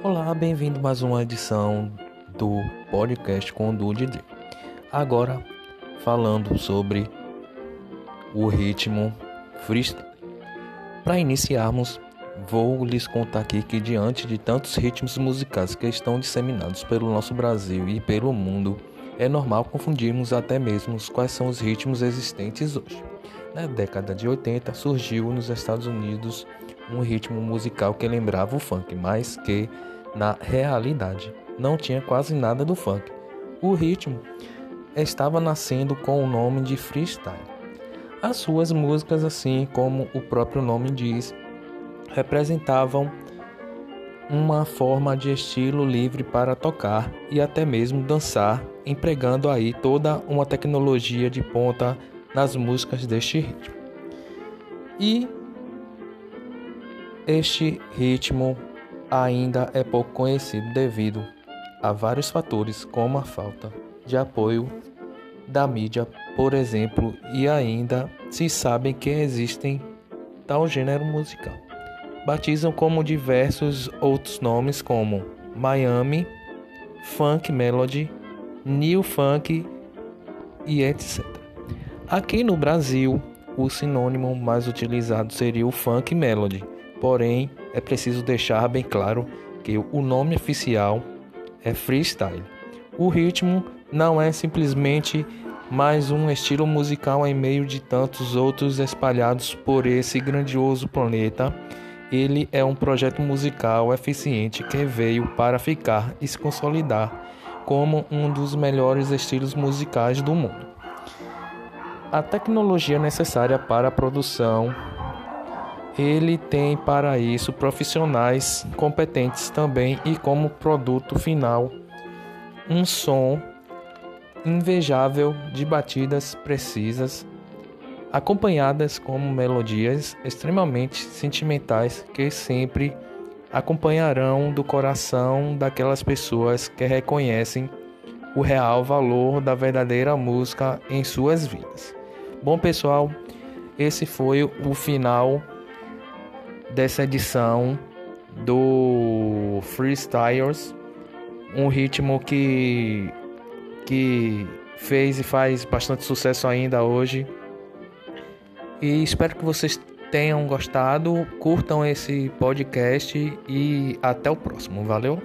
Olá, bem-vindo a mais uma edição do podcast com o Du. Agora falando sobre o ritmo freestyle. Para iniciarmos, vou lhes contar aqui que diante de tantos ritmos musicais que estão disseminados pelo nosso Brasil e pelo mundo, é normal confundirmos até mesmo quais são os ritmos existentes hoje. Na década de 80 surgiu nos Estados Unidos um ritmo musical que lembrava o funk, mas que na realidade não tinha quase nada do funk. O ritmo estava nascendo com o nome de freestyle. As suas músicas, assim como o próprio nome diz, representavam uma forma de estilo livre para tocar e até mesmo dançar, empregando aí toda uma tecnologia de ponta nas músicas deste ritmo. E este ritmo ainda é pouco conhecido devido a vários fatores, como a falta de apoio da mídia, por exemplo, e ainda se sabem que existem tal gênero musical. Batizam como diversos outros nomes como Miami, Funk Melody, New Funk e etc. Aqui no Brasil, o sinônimo mais utilizado seria o Funk Melody, porém é preciso deixar bem claro que o nome oficial é freestyle. O ritmo não é simplesmente mais um estilo musical em meio de tantos outros espalhados por esse grandioso planeta. Ele é um projeto musical eficiente que veio para ficar e se consolidar como um dos melhores estilos musicais do mundo. A tecnologia necessária para a produção ele tem para isso profissionais competentes também e como produto final um som invejável de batidas precisas acompanhadas como melodias extremamente sentimentais que sempre acompanharão do coração daquelas pessoas que reconhecem o real valor da verdadeira música em suas vidas. Bom, pessoal, esse foi o final dessa edição do Freestyles, um ritmo que que fez e faz bastante sucesso ainda hoje. E espero que vocês tenham gostado, curtam esse podcast e até o próximo. Valeu.